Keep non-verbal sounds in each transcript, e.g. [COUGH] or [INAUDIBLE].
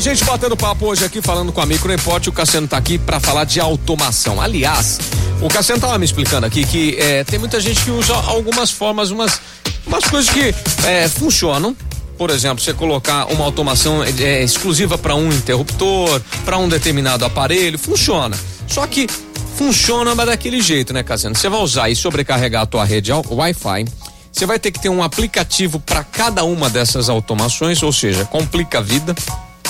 a gente batendo papo hoje aqui, falando com a Micro Import, o Cassiano tá aqui para falar de automação. Aliás, o Cassiano tava me explicando aqui que é, tem muita gente que usa algumas formas, umas, umas coisas que é, funcionam. Por exemplo, você colocar uma automação é, exclusiva para um interruptor, para um determinado aparelho, funciona. Só que funciona mas daquele jeito, né, Cassiano? Você vai usar e sobrecarregar a tua rede Wi-Fi você vai ter que ter um aplicativo para cada uma dessas automações, ou seja, complica a vida.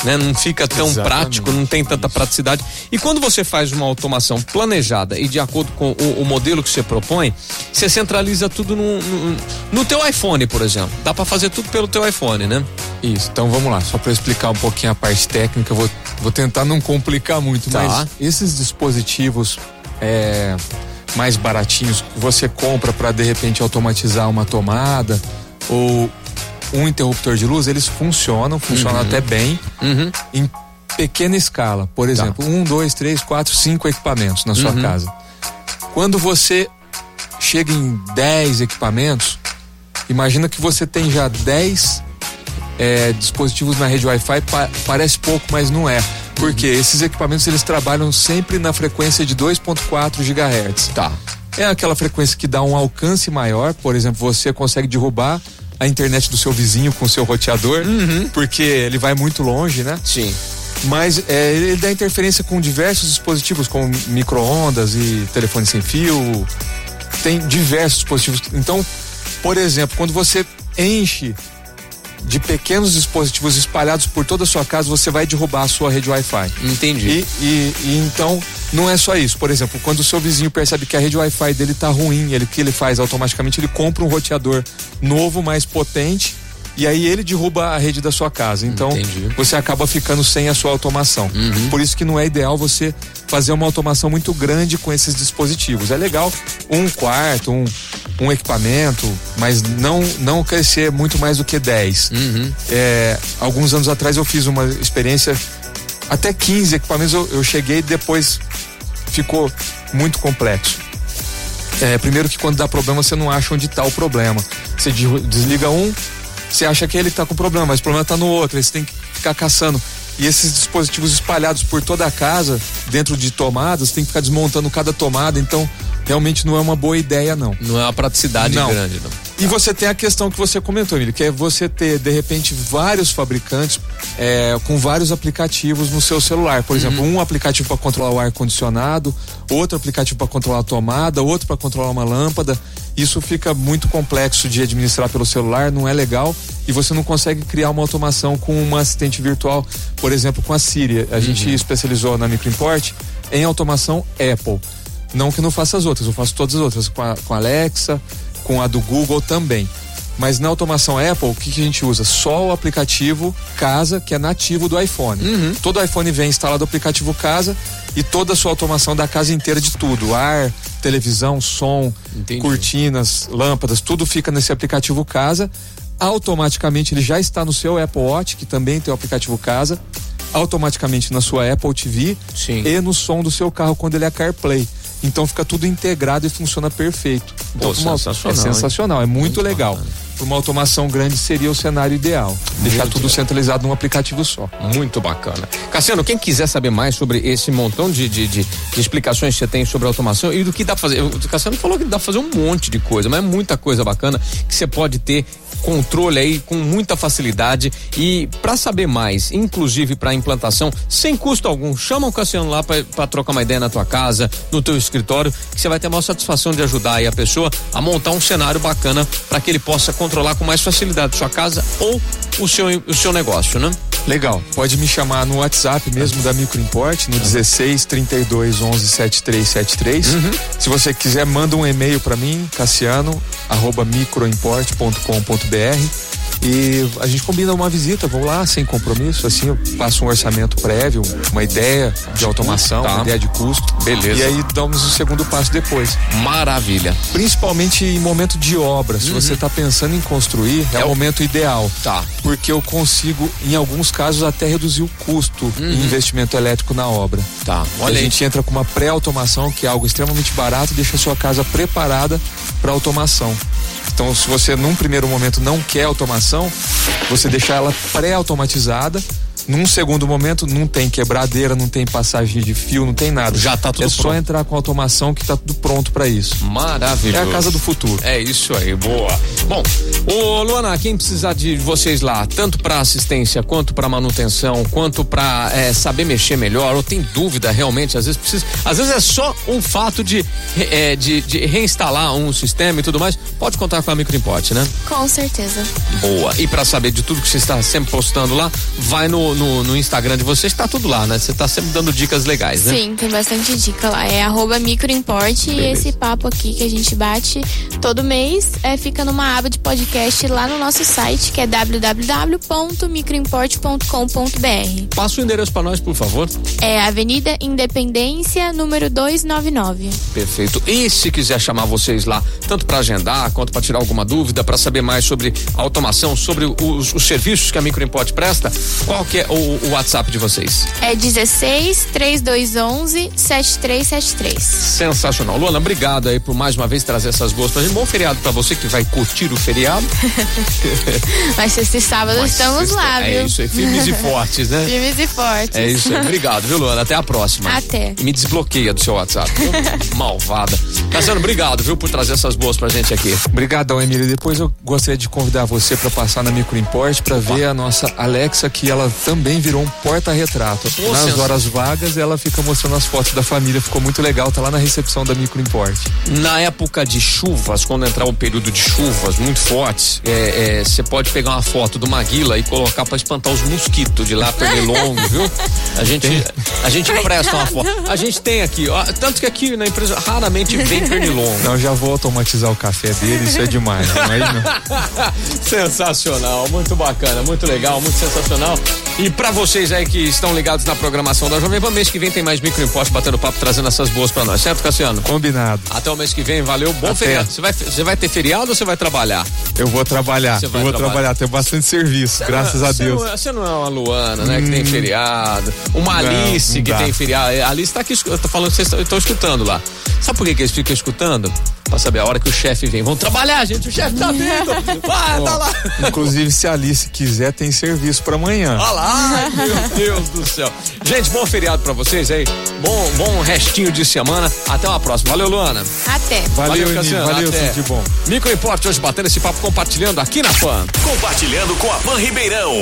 Né? Não fica tão Exatamente. prático, não tem tanta Isso. praticidade. E quando você faz uma automação planejada e de acordo com o, o modelo que você propõe, você centraliza tudo no, no, no teu iPhone, por exemplo. Dá para fazer tudo pelo teu iPhone, né? Isso. Então vamos lá, só para explicar um pouquinho a parte técnica, vou, vou tentar não complicar muito, tá. mas esses dispositivos é, mais baratinhos que você compra para de repente automatizar uma tomada ou um interruptor de luz, eles funcionam, funcionam uhum. até bem uhum. em pequena escala. Por tá. exemplo, tá. um, dois, três, quatro, cinco equipamentos na sua uhum. casa. Quando você chega em 10 equipamentos, imagina que você tem já 10 é, dispositivos na rede Wi-Fi, pa parece pouco, mas não é. Porque esses equipamentos eles trabalham sempre na frequência de 2.4 GHz. Tá. É aquela frequência que dá um alcance maior, por exemplo, você consegue derrubar a internet do seu vizinho com o seu roteador, uhum. porque ele vai muito longe, né? Sim. Mas é, ele dá interferência com diversos dispositivos, como micro-ondas e telefone sem fio. Tem diversos dispositivos. Então, por exemplo, quando você enche de pequenos dispositivos espalhados por toda a sua casa, você vai derrubar a sua rede Wi-Fi. Entendi. E, e, e, então, não é só isso. Por exemplo, quando o seu vizinho percebe que a rede Wi-Fi dele está ruim, ele que ele faz automaticamente, ele compra um roteador novo, mais potente, e aí ele derruba a rede da sua casa. Então Entendi. você acaba ficando sem a sua automação. Uhum. Por isso que não é ideal você fazer uma automação muito grande com esses dispositivos. É legal um quarto, um, um equipamento, mas não não crescer muito mais do que 10. Uhum. É, alguns anos atrás eu fiz uma experiência até 15 equipamentos eu, eu cheguei depois ficou muito complexo. É, primeiro que quando dá problema você não acha onde está o problema. Você desliga um, você acha que ele está com problema, mas o problema está no outro, aí você tem que ficar caçando. E esses dispositivos espalhados por toda a casa, dentro de tomadas, tem que ficar desmontando cada tomada, então realmente não é uma boa ideia, não. Não é uma praticidade não. grande, não. E você tem a questão que você comentou, Emílio, que é você ter, de repente, vários fabricantes é, com vários aplicativos no seu celular. Por uhum. exemplo, um aplicativo para controlar o ar-condicionado, outro aplicativo para controlar a tomada, outro para controlar uma lâmpada. Isso fica muito complexo de administrar pelo celular, não é legal e você não consegue criar uma automação com uma assistente virtual, por exemplo, com a Siri. A uhum. gente especializou na Microimport em automação Apple. Não que não faça as outras, eu faço todas as outras, com a, com a Alexa, com a do Google também. Mas na automação Apple, o que, que, a gente usa? Só o aplicativo Casa, que é nativo do iPhone. Uhum. Todo iPhone vem instalado o aplicativo Casa e toda a sua automação da casa inteira de tudo. Ar, televisão, som, Entendi. cortinas, lâmpadas, tudo fica nesse aplicativo Casa. Automaticamente ele já está no seu Apple Watch, que também tem o aplicativo Casa. Automaticamente na sua Apple TV Sim. e no som do seu carro quando ele é CarPlay. Então fica tudo integrado e funciona perfeito. Então, Pô, uma, sensacional, é sensacional, é muito, muito legal. Para uma automação grande seria o cenário ideal. Deixar tudo centralizado num aplicativo só. Muito bacana. Cassiano, quem quiser saber mais sobre esse montão de, de, de, de explicações que você tem sobre automação e do que dá pra fazer. O Cassiano falou que dá pra fazer um monte de coisa, mas é muita coisa bacana que você pode ter controle aí com muita facilidade e para saber mais, inclusive para implantação, sem custo algum, chama o Cassiano lá para trocar uma ideia na tua casa, no teu escritório, que você vai ter a maior satisfação de ajudar aí a pessoa a montar um cenário bacana para que ele possa controlar com mais facilidade sua casa ou o seu, o seu negócio, né? Legal. Pode me chamar no WhatsApp mesmo da Microimport, no uhum. 16 32 11 7373. Uhum. Se você quiser, manda um e-mail para mim, cassiano, arroba microimport.com.br e a gente combina uma visita, vou lá sem compromisso, assim eu passo um orçamento prévio, uma ideia de automação, tá. uma ideia de custo. Beleza. E aí damos o segundo passo depois. Maravilha. Principalmente em momento de obra, se uhum. você está pensando em construir, é, é, o momento ideal. Tá. Porque eu consigo, em alguns casos, até reduzir o custo uhum. em investimento elétrico na obra. Tá. Olha a gente entra com uma pré-automação, que é algo extremamente barato, deixa a sua casa preparada para automação. Então, se você num primeiro momento não quer automação, você deixar ela pré-automatizada num segundo momento não tem quebradeira, não tem passagem de fio, não tem nada. Já tá tudo É pronto. só entrar com automação que tá tudo pronto para isso. Maravilhoso. É a casa do futuro. É isso aí, boa. Bom, ô Luana, quem precisar de vocês lá, tanto para assistência, quanto para manutenção, quanto para saber mexer melhor, ou tem dúvida realmente, às vezes precisa, às vezes é só um fato de, é, de, de reinstalar um sistema e tudo mais, pode contar com a Microimport, né? Com certeza. Boa. E para saber de tudo que você está sempre postando lá, vai no, no, no Instagram de vocês, tá tudo lá, né? Você tá sempre dando dicas legais, né? Sim, tem bastante dica lá. É arroba microimport e esse papo aqui que a gente bate todo mês é, fica numa aba de podcast lá no nosso site, que é www.microimport.com.br. Passa o endereço para nós, por favor. É Avenida Independência, número 299. Perfeito. E se quiser chamar vocês lá, tanto para agendar quanto para tirar alguma dúvida, para saber mais sobre a automação, sobre os, os serviços que a Microimport presta, qual que é o, o WhatsApp de vocês? É 16 3211 7373. Sensacional. Luana, obrigado aí por mais uma vez trazer essas boas pra gente. Bom feriado para você que vai curtir o feriado. [LAUGHS] Mas sexta e sábado Mas estamos sexta- lá, viu? É isso aí, firmes e fortes, né? [LAUGHS] Firmes e fortes. É isso aí. Obrigado, viu, Luana? Até a próxima. Até. E me desbloqueia do seu WhatsApp. [LAUGHS] Malvada. Cassiano, obrigado, viu, por trazer essas boas pra gente aqui. Obrigadão, Emílio. Depois eu gostaria de convidar você para passar na Microimport para ver a nossa Alexa, que ela também virou um porta-retrato. Nas sensa- horas vagas, ela fica mostrando as fotos da família. Ficou muito legal. Tá lá na recepção da Microimport. Na época de chuvas, quando entrar um período de chuvas muito fortes, é, é, você pode pegar uma foto do Maguila e colocar pra espantar os mosquitos de lá [LAUGHS] pernilongo, viu? A gente, a gente empresta uma foto. A gente tem aqui, ó, tanto que aqui na empresa raramente vem pernilongo. Não, já vou automatizar o café dele. Isso é demais. Imagina. [LAUGHS] sensacional, muito bacana, muito legal, muito sensacional. E pra vocês aí que estão ligados na programação da Jovem Pan, mês que vem tem mais microimposto batendo papo, trazendo essas boas pra nós, certo, Cassiano? Combinado. Até o mês que vem, valeu, bom Até. feriado. Você vai, você vai ter feriado ou você vai trabalhar? Eu vou trabalhar. Você Eu vou trabalhar. trabalhar. Tenho bastante serviço, graças a Você Deus. Não, é- você não é uma Luana, né? Que tem feriado. Uma Não, Alice não que tem feriado. A Alice tá aqui, escu- eu tô falando que vocês estão escutando lá. Sabe por que, que eles ficam escutando? Pra saber a hora que o chefe vem. Vão trabalhar, gente. O chefe tá vindo. Vai, tá lá. Inclusive, se a Alice quiser, tem serviço para amanhã. Olha lá, meu Deus do céu. Gente, bom feriado pra vocês aí. Bom, bom restinho de semana. Até uma próxima. Valeu, Luana. Até. Valeu, Emílio. Cassiano. Valeu, Até. tudo de bom. Micro Import hoje batendo esse papo, compartilhando aqui na PAN. Compartilhando com a Pan Ribeirão.